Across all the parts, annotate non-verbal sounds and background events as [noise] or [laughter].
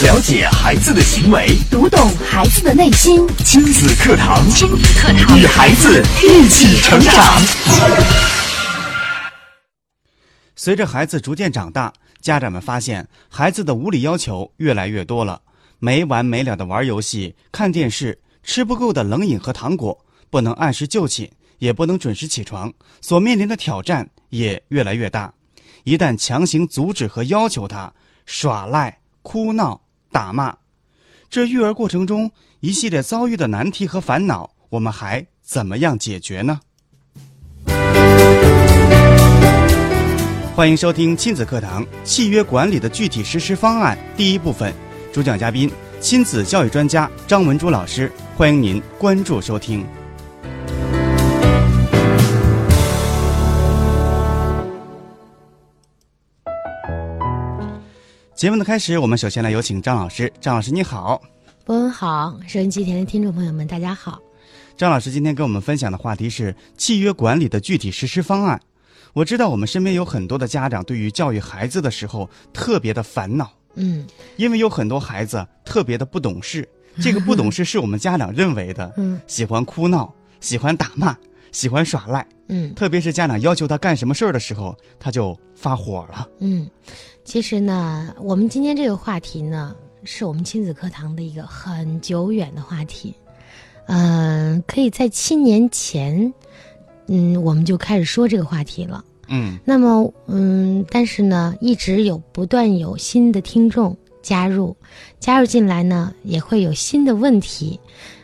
了解孩子的行为，读懂孩子的内心。亲子课堂，亲子课堂，与孩子一起成长。随着孩子逐渐长大，家长们发现孩子的无理要求越来越多了，没完没了的玩游戏、看电视，吃不够的冷饮和糖果，不能按时就寝，也不能准时起床，所面临的挑战也越来越大。一旦强行阻止和要求他耍赖、哭闹、打骂，这育儿过程中一系列遭遇的难题和烦恼，我们还怎么样解决呢？欢迎收听亲子课堂契约管理的具体实施方案第一部分，主讲嘉宾亲子教育专家张文珠老师，欢迎您关注收听。节目的开始，我们首先来有请张老师。张老师，你好。博文好，收音机前的听众朋友们，大家好。张老师今天跟我们分享的话题是契约管理的具体实施方案。我知道我们身边有很多的家长对于教育孩子的时候特别的烦恼，嗯，因为有很多孩子特别的不懂事。[laughs] 这个不懂事是我们家长认为的，嗯，喜欢哭闹，喜欢打骂，喜欢耍赖，嗯，特别是家长要求他干什么事儿的时候，他就发火了，嗯。其实呢，我们今天这个话题呢，是我们亲子课堂的一个很久远的话题，嗯，可以在七年前，嗯，我们就开始说这个话题了。嗯，那么，嗯，但是呢，一直有不断有新的听众加入，加入进来呢，也会有新的问题。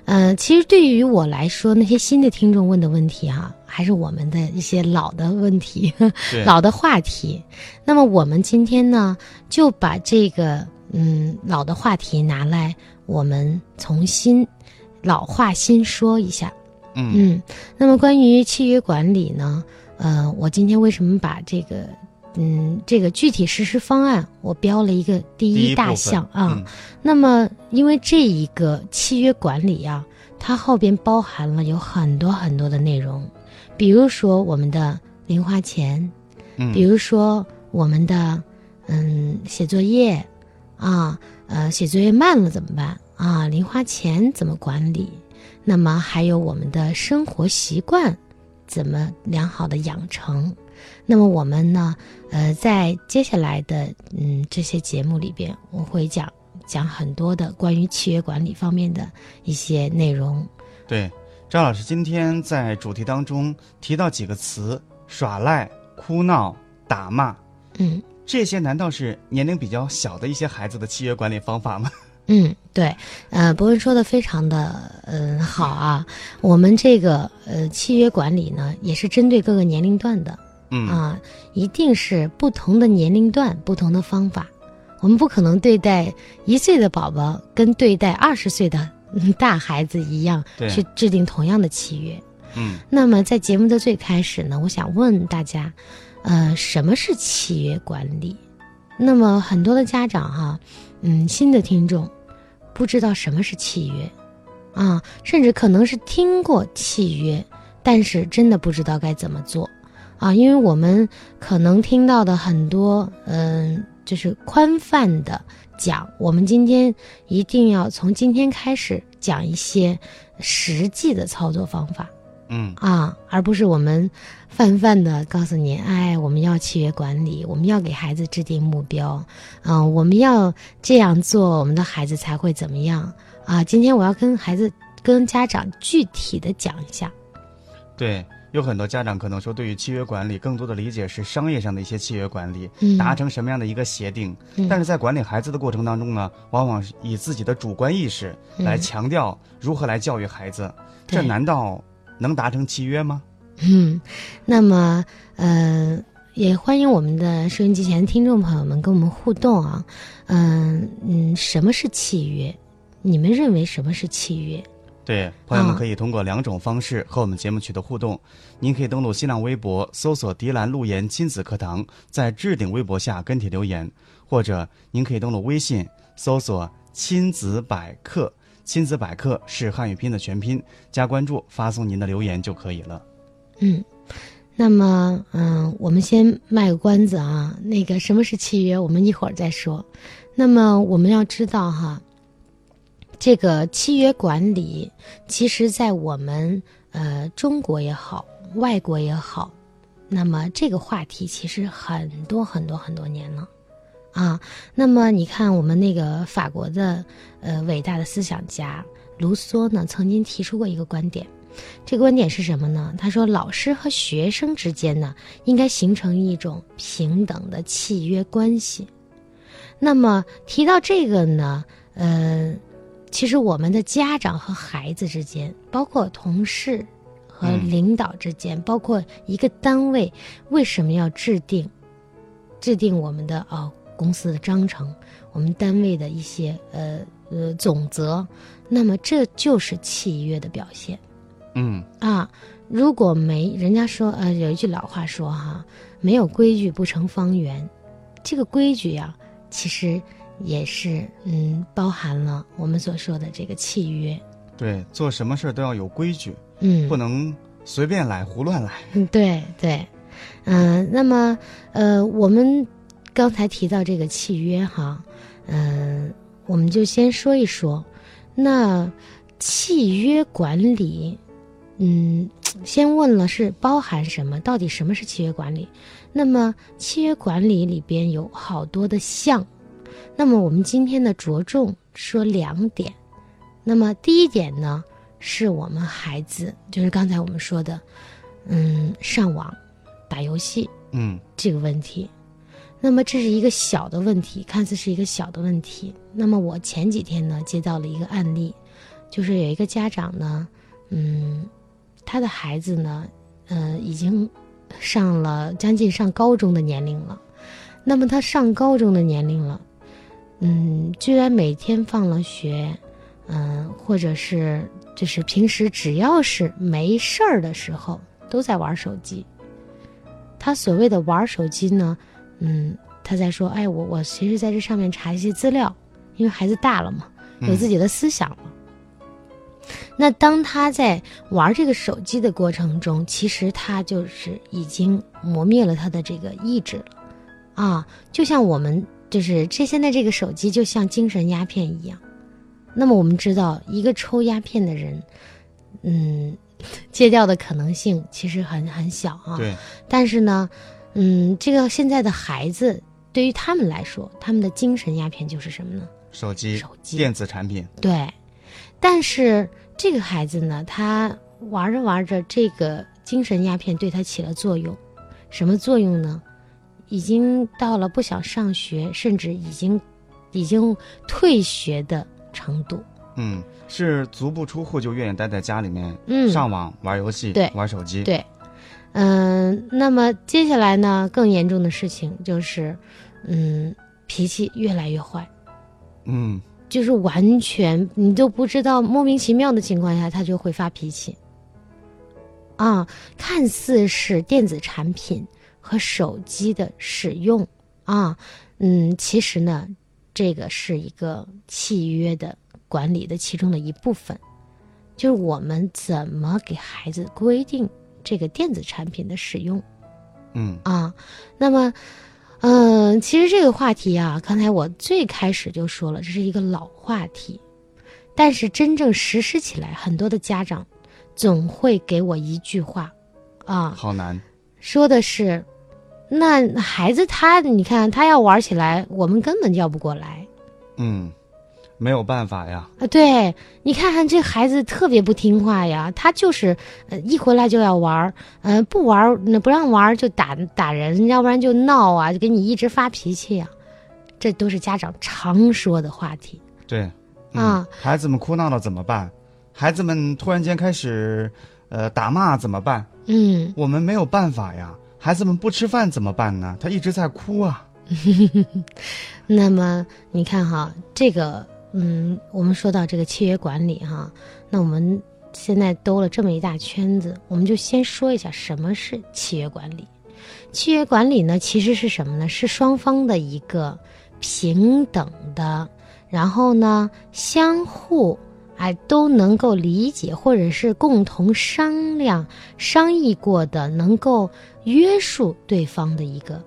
呃，其实对于我来说，那些新的听众问的问题哈、还是我们的一些老的问题，[laughs] 对 [laughs] 老的话题。那么我们今天呢，就把这个嗯老的话题拿来，我们重新老话新说一下。嗯嗯，那么关于契约管理呢，呃，我今天为什么把这个嗯这个具体实施方案我标了一个第一大项啊？嗯那么因为这一个契约管理啊，它后边包含了有很多很多的内容，比如说我们的零花钱，嗯，比如说我们的嗯写作业啊，呃写作业慢了怎么办啊？零花钱怎么管理？那么还有我们的生活习惯怎么良好的养成？那么我们呢，呃，在接下来的嗯这些节目里边，我会讲讲很多的关于契约管理方面的一些内容。对，张老师今天在主题当中提到几个词：耍赖、哭闹、打骂，嗯这些难道是年龄比较小的一些孩子的契约管理方法吗？嗯，对，呃，博文说的非常的嗯、好啊。我们这个呃契约管理呢，也是针对各个年龄段的。嗯啊，一定是不同的年龄段、不同的方法。我们不可能对待一岁的宝宝跟对待二十岁的嗯大孩子一样去制定同样的契约。嗯那么在节目的最开始呢，我想问大家，呃，什么是契约管理？那么很多的家长哈、嗯，新的听众不知道什么是契约，啊，甚至可能是听过契约，但是真的不知道该怎么做，啊，因为我们可能听到的很多，嗯、就是宽泛的讲，我们今天一定要从今天开始讲一些实际的操作方法。嗯啊，而不是我们泛泛的告诉你，哎，我们要契约管理，我们要给孩子制定目标，嗯、我们要这样做，我们的孩子才会怎么样啊？今天我要跟孩子、跟家长具体的讲一下，对，有很多家长可能说，对于契约管理更多的理解是商业上的一些契约管理，嗯达成什么样的一个协定。嗯但是在管理孩子的过程当中呢，往往是以自己的主观意识来嗯强调如何来教育孩子，这难道能达成契约吗？嗯，那么呃，也欢迎我们的收音机前的听众朋友们跟我们互动啊，嗯嗯，什么是契约？你们认为什么是契约？对，朋友们啊可以通过两种方式和我们节目取得互动。您可以登录新浪微博，搜索“迪兰路言亲子课堂”，在置顶微博下跟帖留言；或者您可以登录微信，搜索“亲子百科”，亲子百科是汉语拼音的全拼，加关注，发送您的留言就可以了。嗯，那么嗯，我们先卖个关子啊，那个什么是契约，我们一会儿再说。那么我们要知道哈，这个契约管理，其实在我们呃中国也好，外国也好，那么这个话题其实很多很多很多年了。啊，那么你看，我们那个法国的呃伟大的思想家卢梭呢，曾经提出过一个观点，这个观点是什么呢？他说，老师和学生之间呢，应该形成一种平等的契约关系。那么提到这个呢，呃，其实我们的家长和孩子之间，包括同事和领导之间，包括一个单位，为什么要制定制定我们的哦？公司的章程，我们单位的一些呃呃总则，那么这就是契约的表现。嗯啊，如果没人家说呃有一句老话说哈，没有规矩不成方圆。这个规矩呀，其实也是嗯包含了我们所说的这个契约。对，做什么事都要有规矩，嗯，不能随便来胡乱来。嗯，对对，嗯，那么呃我们。刚才提到这个契约哈，嗯，我们就先说一说，那契约管理，嗯，先问了是包含什么？到底什么是契约管理？那么契约管理里边有好多的项，那么我们今天的着重说两点。那么第一点呢，是我们孩子，就是刚才我们说的，嗯，上网打游戏，嗯，这个问题。那么这是一个小的问题，看似是一个小的问题。那么我前几天呢接到了一个案例，就是有一个家长呢，嗯，他的孩子呢，呃，已经上了将近上高中的年龄了。那么他上高中的年龄了，嗯，居然每天放了学，嗯，或者是就是平时只要是没事儿的时候都在玩手机。他所谓的玩手机呢？嗯，他在说，哎，我我其实在这上面查一些资料，因为孩子大了嘛，有自己的思想了。那当他在玩这个手机的过程中，其实他就是已经磨灭了他的这个意志了，啊，就像我们就是这现在这个手机就像精神鸦片一样。那么我们知道，一个抽鸦片的人，嗯，戒掉的可能性其实很很小啊。对。但是呢。嗯，这个现在的孩子对于他们来说，他们的精神鸦片就是什么呢？手机、手机、电子产品。对，但是这个孩子呢，他玩着玩着，这个精神鸦片对他起了作用，什么作用呢？已经到了不想上学，甚至已经已经退学的程度。嗯，是足不出户就愿意待在家里面，嗯，上网玩游戏，对，玩手机，对。嗯，那么接下来呢？更严重的事情就是，嗯，脾气越来越坏，嗯，就是完全你都不知道，莫名其妙的情况下，他就会发脾气。啊，看似是电子产品和手机的使用。啊，嗯，其实呢，这个是一个契约的管理的其中的一部分，就是我们怎么给孩子规定。这个电子产品的使用，嗯。啊，那么，嗯，其实这个话题啊，刚才我最开始就说了，这是一个老话题，但是真正实施起来，很多的家长总会给我一句话，啊，好难，说的是，那孩子他，你看他要玩起来，我们根本叫不过来，嗯。没有办法呀！啊，对你看看这孩子特别不听话呀，他就是，呃，一回来就要玩儿，嗯，不玩儿那不让玩儿就打打人，要不然就闹啊，就给你一直发脾气呀，这都是家长常说的话题。对，啊，孩子们哭闹了怎么办？孩子们突然间开始，呃，打骂怎么办？嗯，我们没有办法呀。孩子们不吃饭怎么办呢？他一直在哭啊。[laughs] 那么你看哈，这个。嗯，我们说到这个契约管理哈，那我们现在兜了这么一大圈子，我们就先说一下什么是契约管理。契约管理呢，其实是什么呢？是双方的一个平等的，然后呢，相互哎都能够理解或者是共同商量、商议过的，能够约束对方的一个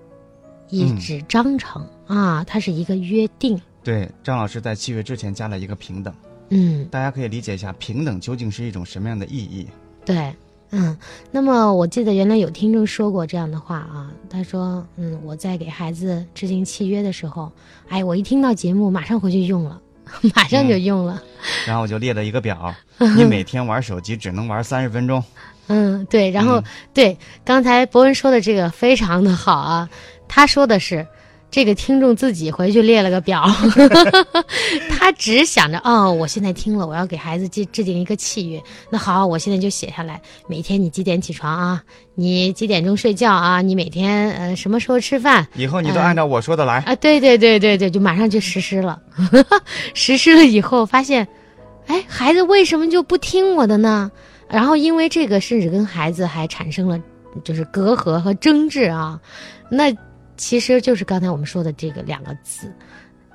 一纸章程。啊，它是一个约定。对，张老师在契约之前加了一个平等，嗯，大家可以理解一下平等究竟是一种什么样的意义。对，嗯，那么我记得原来有听众说过这样的话啊，他说，嗯，我在给孩子制定契约的时候，哎，我一听到节目马上回去用了，[laughs] 马上就用了，然后我就列了一个表，[laughs] 你每天玩手机只能玩三十分钟。嗯，对，然后、嗯对，刚才博文说的这个非常的好啊，他说的是。这个听众自己回去列了个表，[laughs] [laughs] 他只想着哦，我现在听了，我要给孩子制制定一个契约。那好，我现在就写下来，每天你几点起床啊？你几点钟睡觉啊？你每天呃什么时候吃饭？以后你都按照我说的来。啊，对对对对对，就马上就实施了。[laughs] 实施了以后发现，哎，孩子为什么就不听我的呢？然后因为这个，甚至跟孩子还产生了就是隔阂和争执啊。那其实就是刚才我们说的这个两个字，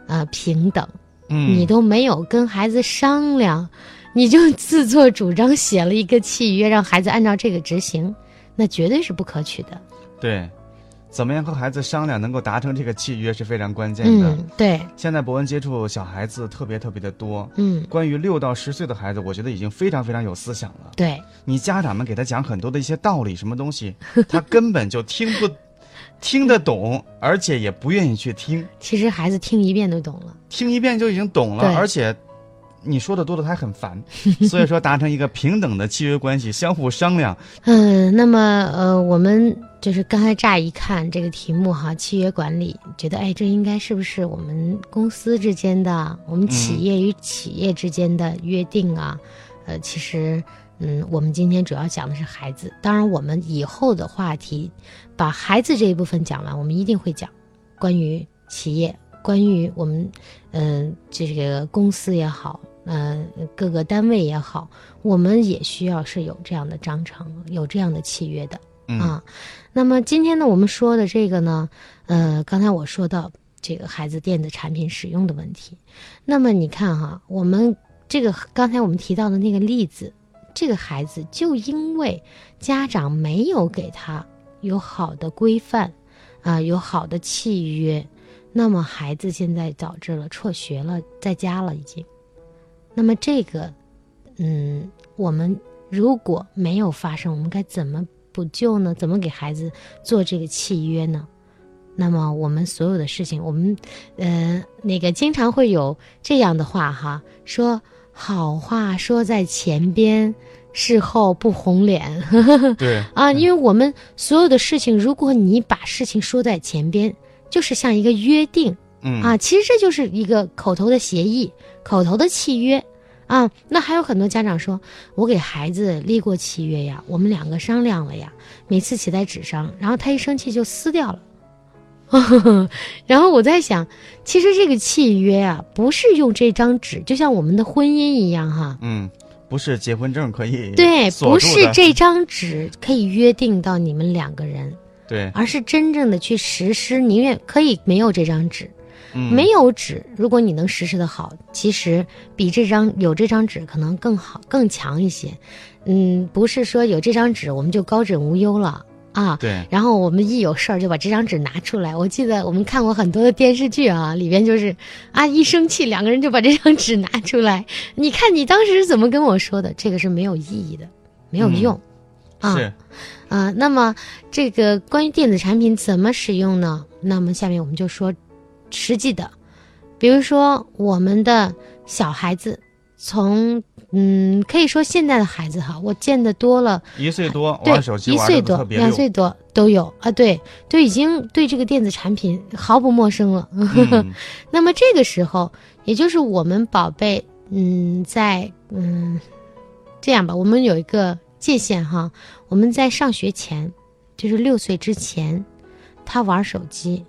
呃，平等。嗯，你都没有跟孩子商量，你就自作主张写了一个契约，让孩子按照这个执行，那绝对是不可取的。对，怎么样和孩子商量能够达成这个契约是非常关键的。嗯，对，现在博文接触小孩子特别特别的多，嗯，关于六到十岁的孩子，我觉得已经非常非常有思想了。对，你家长们给他讲很多的一些道理，什么东西，他根本就听不听得懂，而且也不愿意去听，其实孩子听一遍就懂了。听一遍就已经懂了，而且。你说的多的他还很烦，[laughs] 所以说达成一个平等的契约关系，相互商量。嗯，那么呃，我们就是刚才乍一看这个题目哈，契约管理，觉得哎，这应该是不是我们公司之间的，我们企业与企业之间的约定啊？呃，其实嗯，我们今天主要讲的是孩子，当然我们以后的话题，把孩子这一部分讲完，我们一定会讲关于企业，关于我们嗯、呃、这个公司也好。嗯、呃，各个单位也好，我们也需要是有这样的章程，有这样的契约的、嗯、啊。那么今天呢，我们说的这个呢，呃，刚才我说到这个孩子电子产品使用的问题。那么你看哈，我们这个刚才我们提到的那个例子，这个孩子就因为家长没有给他有好的规范啊、有好的契约，那么孩子现在导致了辍学了，在家了已经。那么这个，嗯，我们如果没有发生，我们该怎么补救呢？怎么给孩子做这个契约呢？那么我们所有的事情，我们，呃，那个经常会有这样的话哈，说好话说在前边，事后不红脸。[laughs] 对啊，因为我们所有的事情，如果你把事情说在前边，就是像一个约定。嗯啊，其实这就是一个口头的协议，口头的契约啊。那还有很多家长说，我给孩子立过契约呀，我们两个商量了呀，每次写在纸上，然后他一生气就撕掉了。[laughs] 然后我在想，其实这个契约啊，不是用这张纸，就像我们的婚姻一样哈。嗯，不是结婚证可以对，不是这张纸可以约定到你们两个人，[laughs] 对，而是真正的去实施。宁愿可以没有这张纸。嗯没有纸，如果你能实施的好，其实比这张有这张纸可能更好、更强一些。嗯，不是说有这张纸我们就高枕无忧了啊。对，然后我们一有事儿就把这张纸拿出来。我记得我们看过很多的电视剧啊，里边就是啊一生气两个人就把这张纸拿出来。你看你当时是怎么跟我说的？这个是没有意义的，没有用。啊是啊，那么这个关于电子产品怎么使用呢？那么下面我们就说实际的，比如说我们的小孩子从，嗯，可以说现在的孩子哈，我见的多了，一岁多对玩手，机玩一岁多两岁多都有啊，对，都已经对这个电子产品毫不陌生了。嗯 [laughs] 那么这个时候，也就是我们宝贝，嗯，在嗯，这样吧，我们有一个界限哈，我们在上学前，就是六岁之前，他玩手机，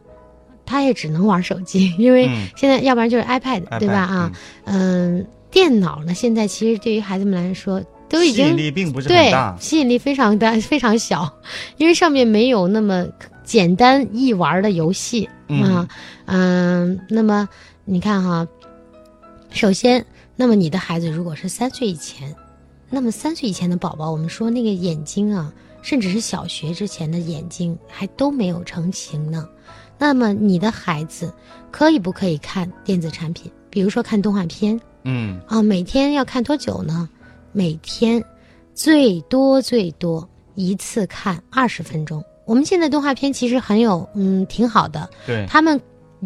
他也只能玩手机，因为嗯现在要不然就是 iPad，, 对吧？啊，嗯、电脑呢，现在其实对于孩子们来说都已经吸引力并不是很对大，吸引力非常大，[laughs] 非常小，因为上面没有那么简单易玩的游戏啊，嗯，那么你看哈，首先，那么你的孩子如果是三岁以前，那么三岁以前的宝宝，我们说那个眼睛啊甚至是小学之前的眼睛还都没有成型呢。那么你的孩子可以不可以看电子产品？比如说看动画片嗯啊，每天要看多久呢？每天最多最多一次看二十分钟。我们现在动画片其实很有嗯挺好的，对，他们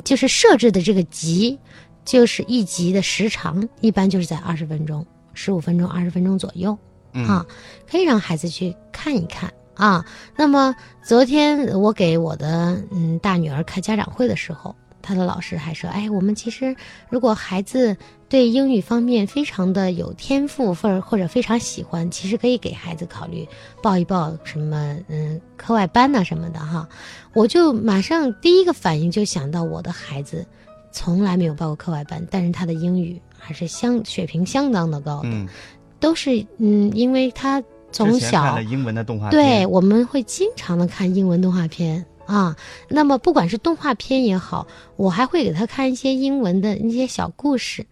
就是设置的这个集，就是一集的时长一般就是在二十分钟、十五分钟、二十分钟左右。嗯啊，可以让孩子去看一看啊。那么昨天我给我的嗯大女儿开家长会的时候，她的老师还说，哎，我们其实如果孩子对英语方面非常的有天赋，或者或者非常喜欢，其实可以给孩子考虑报一报什么嗯课外班呐、什么的哈。我就马上第一个反应就想到我的孩子。从来没有报过课外班，但是他的英语还是相水平相当的高的。嗯，都是嗯，因为他从之前看小了英文的动画对，我们会经常的看英文动画片啊。那么不管是动画片也好，我还会给他看一些英文的一些小故事。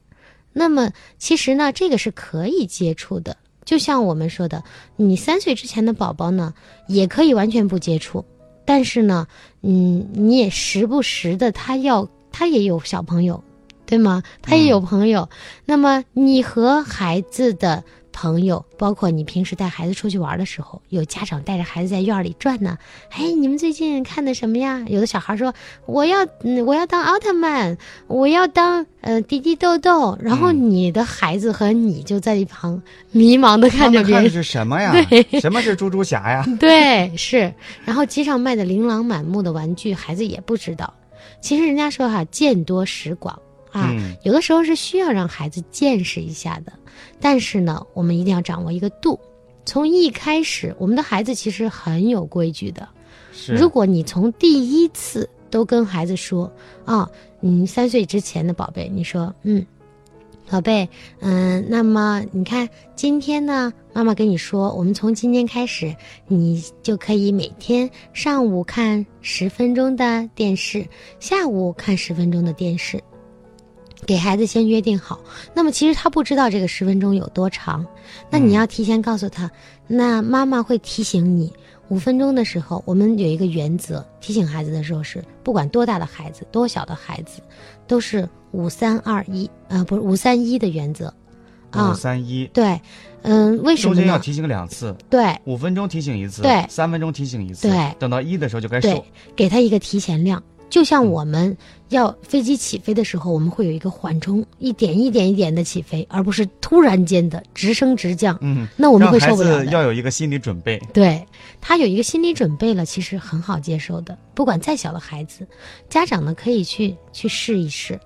那么其实呢，这个是可以接触的。就像我们说的，你三岁之前的宝宝呢，也可以完全不接触，但是呢，嗯，你也时不时的，他要他也有小朋友，对吗？他也有朋友。那么你和孩子的朋友，包括你平时带孩子出去玩的时候，有家长带着孩子在院里转呢。哎，你们最近看的什么呀？有的小孩说我要，嗯，我要当奥特曼，我要当呃迪迪豆豆。然后嗯你的孩子和你就在一旁迷茫的看着别人看的。是什么呀？[laughs] 什么是猪猪侠呀？对，是。然后街上卖的琳琅满目的玩具，孩子也不知道。其实人家说哈，见多识广啊，嗯有的时候是需要让孩子见识一下的。但是呢，我们一定要掌握一个度。从一开始，我们的孩子其实很有规矩的。是，如果你从第一次都跟孩子说啊，嗯，三岁之前的宝贝，你说，嗯，宝贝，嗯，那么你看今天呢，妈妈跟你说，我们从今天开始，你就可以每天上午看十分钟的电视，下午看十分钟的电视。给孩子先约定好，那么其实他不知道这个十分钟有多长，那你要提前告诉他，那妈妈会提醒你，五分钟的时候，我们有一个原则，提醒孩子的时候是，不管多大的孩子，多小的孩子，都是五三二一，啊，不是五三一的原则，五啊，三一，对，嗯，为什么？中间要提醒两次，对。五分钟提醒一次，对。三分钟提醒一次，对。等到一的时候就该对收。，给他一个提前量。就像我们要飞机起飞的时候，我们会有一个缓冲，一点一点一点的起飞，而不是突然间的直升直降。嗯，那我们会受不了要有一个心理准备。对他有一个心理准备了，其实很好接受的。不管再小的孩子，家长呢可以去去试一试。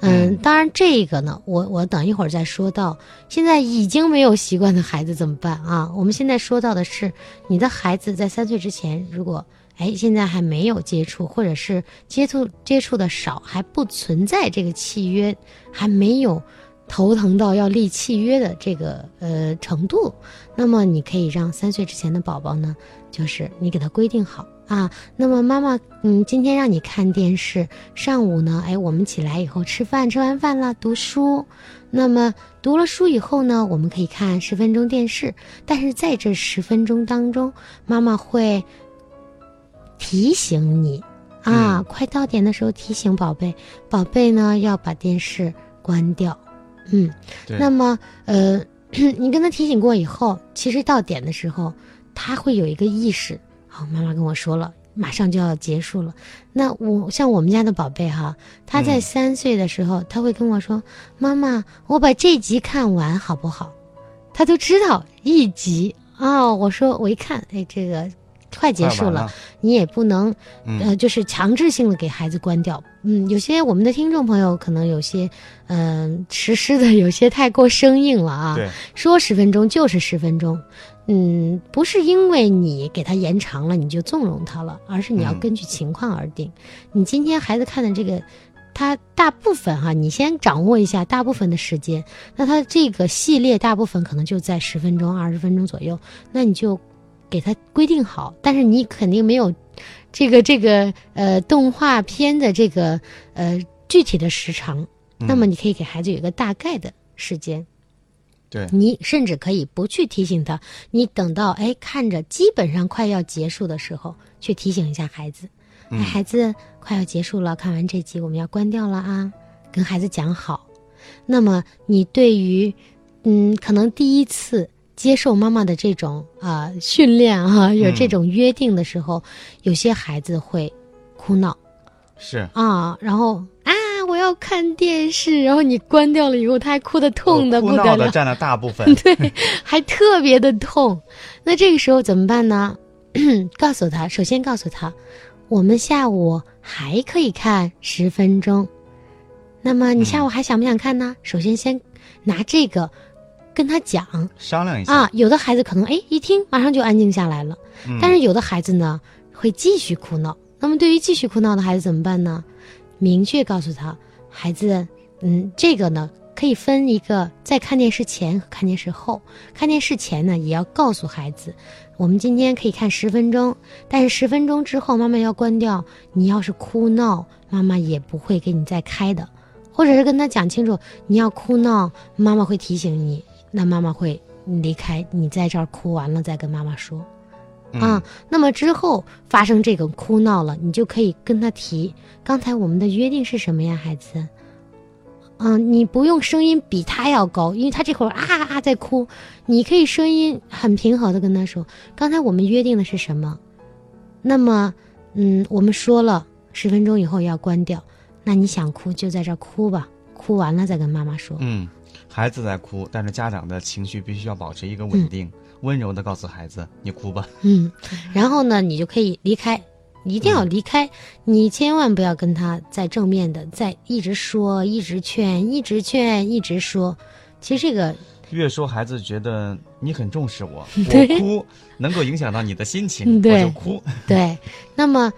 嗯，当然这个呢，我我等一会儿再说到。现在已经没有习惯的孩子怎么办啊？我们现在说到的是，你的孩子在三岁之前，如果哎现在还没有接触，或者是接触接触的少，还不存在这个契约，还没有头疼到要立契约的这个呃程度，那么你可以让三岁之前的宝宝呢，就是你给他规定好啊。那么妈妈，嗯，今天让你看电视，上午呢，哎，我们起来以后吃饭，吃完饭了读书。那么读了书以后呢，我们可以看十分钟电视，但是在这十分钟当中，妈妈会提醒你啊，嗯快到点的时候提醒宝贝，宝贝呢要把电视关掉。嗯，那么呃，[clears throat] 你跟他提醒过以后，其实到点的时候，他会有一个意识。好，妈妈跟我说了，马上就要结束了。那我像我们家的宝贝哈，他在嗯三岁的时候，他会跟我说：“妈妈，我把这集看完好不好？”他都知道一集啊、我说我一看，哎，这个快结束了了，你也不能嗯呃，就是强制性的给孩子关掉。嗯，有些我们的听众朋友可能有些嗯、实施的有些太过生硬了啊。对，说十分钟就是十分钟，嗯，不是因为你给他延长了你就纵容他了，而是你要嗯根据情况而定。你今天孩子看的这个，他大部分哈，你先掌握一下大部分的时间，那他这个系列大部分可能就在十分钟、二十分钟左右，那你就给他规定好，但是你肯定没有这个这个呃动画片的这个呃具体的时长，那么嗯你可以给孩子有一个大概的时间。对，你甚至可以不去提醒他，你等到哎看着基本上快要结束的时候，去提醒一下孩子。哎，孩子快要结束了，看完这集我们要关掉了啊，跟孩子讲好。那么你对于，嗯，可能第一次接受妈妈的这种啊、训练啊、有这种约定的时候，有些孩子会哭闹是，啊，然后啊我要看电视，然后你关掉了以后，他还哭得痛的哭不得了，闹的占了大部分。[laughs] 对，还特别的痛。那这个时候怎么办呢？[clears throat] 告诉他，首先告诉他，我们下午还可以看十分钟。那么你下午还想不想看呢？首先先拿这个跟他讲商量一下啊。有的孩子可能哎一听马上就安静下来了，嗯但是有的孩子呢会继续哭闹。那么对于继续哭闹的孩子怎么办呢？明确告诉他，孩子，嗯，这个呢可以分一个在看电视前和看电视后。看电视前呢，也要告诉孩子，我们今天可以看十分钟，但是十分钟之后妈妈要关掉。你要是哭闹，妈妈也不会给你再开的，或者是跟他讲清楚，你要哭闹，妈妈会提醒你，那妈妈会离开，你在这儿哭完了再跟妈妈说。嗯啊，那么之后发生这个哭闹了，你就可以跟他提，刚才我们的约定是什么呀，孩子？嗯，你不用声音比他要高，因为他这会儿啊啊啊在哭，你可以声音很平和的跟他说，刚才我们约定的是什么？那么，嗯，我们说了十分钟以后要关掉，那你想哭就在这儿哭吧，哭完了再跟妈妈说。嗯，孩子在哭，但是家长的情绪必须要保持一个稳定，温柔的告诉孩子：“你哭吧。嗯，然后呢，你就可以离开，一定要离开，你千万不要跟他在正面的在一直说、一直劝、一直劝、一直说。其实这个”越说孩子觉得你很重视我，[laughs] 我哭能够影响到你的心情，我就哭。对，那么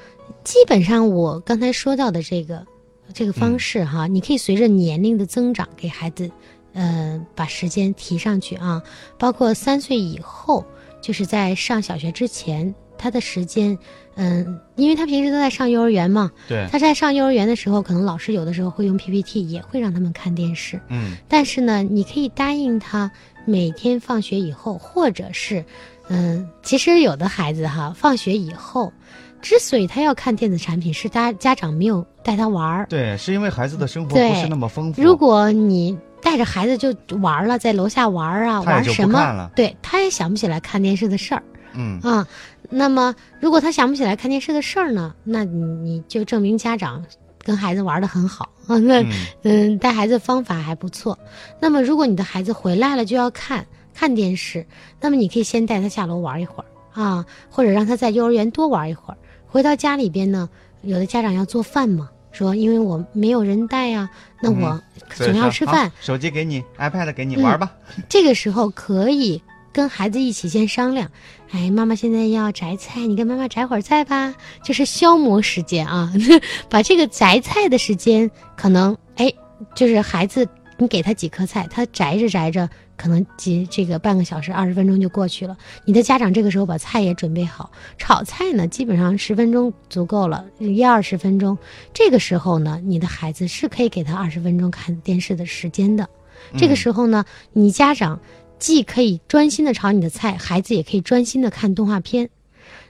基本上我刚才说到的这个这个方式哈，你可以随着年龄的增长给孩子，呃，把时间提上去啊，包括三岁以后，就是在上小学之前，他的时间，嗯、因为他平时都在上幼儿园嘛，对，他在上幼儿园的时候，可能老师有的时候会用 PPT，也会让他们看电视。嗯但是呢，你可以答应他每天放学以后，或者是，嗯，其实有的孩子哈，放学以后，之所以他要看电子产品，是他家长没有带他玩儿。对，是因为孩子的生活不是那么丰富。如果你带着孩子就玩了，在楼下玩啊，玩什么？对，他也想不起来看电视的事儿。嗯啊，那么如果他想不起来看电视的事儿呢，那你你就证明家长跟孩子玩的很好啊，[laughs] 那嗯嗯带孩子方法还不错。那么如果你的孩子回来了就要看看电视，那么你可以先带他下楼玩一会儿啊，或者让他在幼儿园多玩一会儿。回到家里边呢，有的家长要做饭嘛，说因为我没有人带呀、那我总要吃饭，手机给你，iPad 给你，嗯玩吧。这个时候可以跟孩子一起先商量，哎，妈妈现在要摘菜，你跟妈妈摘会儿菜吧，就是消磨时间啊。[laughs] 把这个摘菜的时间，可能哎，就是孩子你给他几颗菜，他摘着摘着，可能几这个半个小时、二十分钟就过去了。你的家长这个时候把菜也准备好，炒菜呢基本上十分钟足够了，一二十分钟。这个时候呢，你的孩子是可以给他二十分钟看电视的时间的。这个时候呢，你家长既可以专心的炒你的菜，孩子也可以专心的看动画片。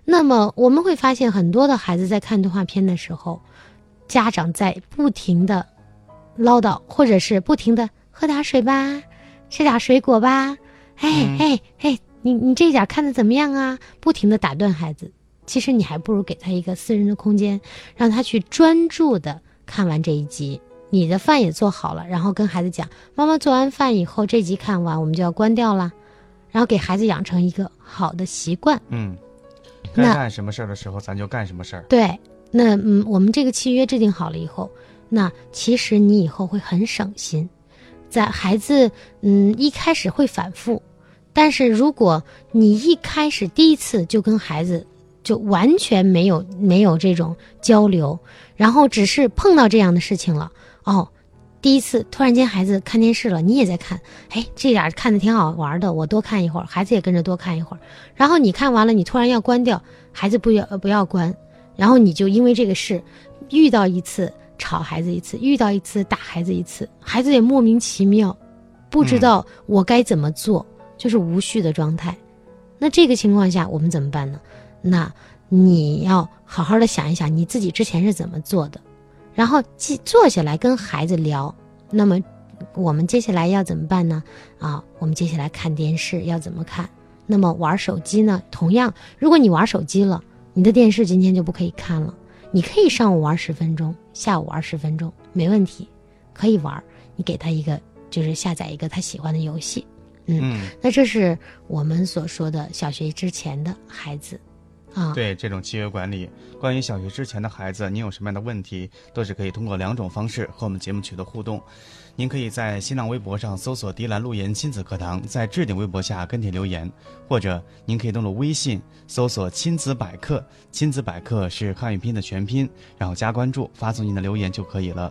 那么我们会发现，很多的孩子在看动画片的时候，家长在不停的唠叨，或者是不停的喝点水吧，吃点水果吧，哎嗯哎哎，你你这一点看的怎么样啊？不停的打断孩子。其实你还不如给他一个私人的空间，让他去专注的看完这一集。你的饭也做好了，然后跟孩子讲，妈妈做完饭以后，这集看完我们就要关掉了，然后给孩子养成一个好的习惯。嗯，该那干什么事儿的时候，咱就干什么事儿。对，那嗯，我们这个契约制定好了以后，那其实你以后会很省心。在孩子嗯一开始会反复，但是如果你一开始第一次就跟孩子就完全没有没有这种交流，然后只是碰到这样的事情了哦。第一次突然间孩子看电视了，你也在看，哎，这点看的挺好玩的，我多看一会儿，孩子也跟着多看一会儿。然后你看完了，你突然要关掉，孩子不要不要关，然后你就因为这个事，遇到一次吵孩子一次，遇到一次打孩子一次，孩子也莫名其妙，不知道我该怎么做，就是无序的状态。那这个情况下我们怎么办呢？那你要好好的想一想你自己之前是怎么做的，然后记坐下来跟孩子聊。那么我们接下来要怎么办呢？啊，我们接下来看电视要怎么看？那么玩手机呢？同样，如果你玩手机了，你的电视今天就不可以看了。你可以上午玩十分钟，下午玩十分钟，没问题，可以玩。你给他一个，就是下载一个他喜欢的游戏。嗯，那这是我们所说的小学之前的孩子。啊，对这种契约管理，关于小学之前的孩子，您有什么样的问题，都是可以通过两种方式和我们节目取得互动。您可以在新浪微博上搜索“迪兰路言亲子课堂”，在置顶微博下跟帖留言，或者您可以登录微信搜索“亲子百科”，亲子百科是汉语拼音的全拼，然后加关注，发送您的留言就可以了。